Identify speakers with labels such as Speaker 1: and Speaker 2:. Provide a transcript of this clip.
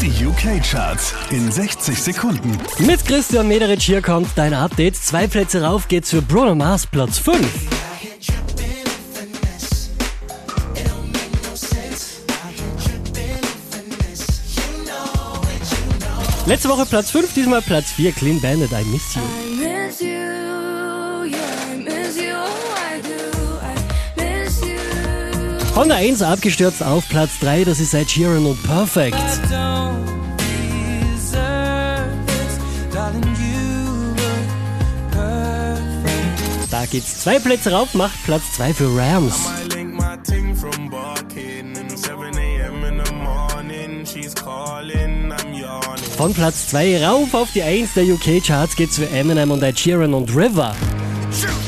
Speaker 1: Die UK-Charts in 60 Sekunden.
Speaker 2: Mit Christian Mederich hier kommt dein Update. Zwei Plätze rauf geht's für Bruno Mars, Platz 5. Letzte Woche Platz 5, diesmal Platz 4, Clean Bandit, I Miss You. Von der 1 abgestürzt auf Platz 3, das ist Ed Sheeran und Perfect. Da geht's zwei Plätze rauf, macht Platz 2 für Rams.
Speaker 3: I link my ting from barking. 7 a.m. in the morning, she's calling, I'm yawning.
Speaker 2: Von Platz 2 rauf auf die 1 der UK-Charts geht's für Eminem und Ed Sheeran und River.
Speaker 4: Truth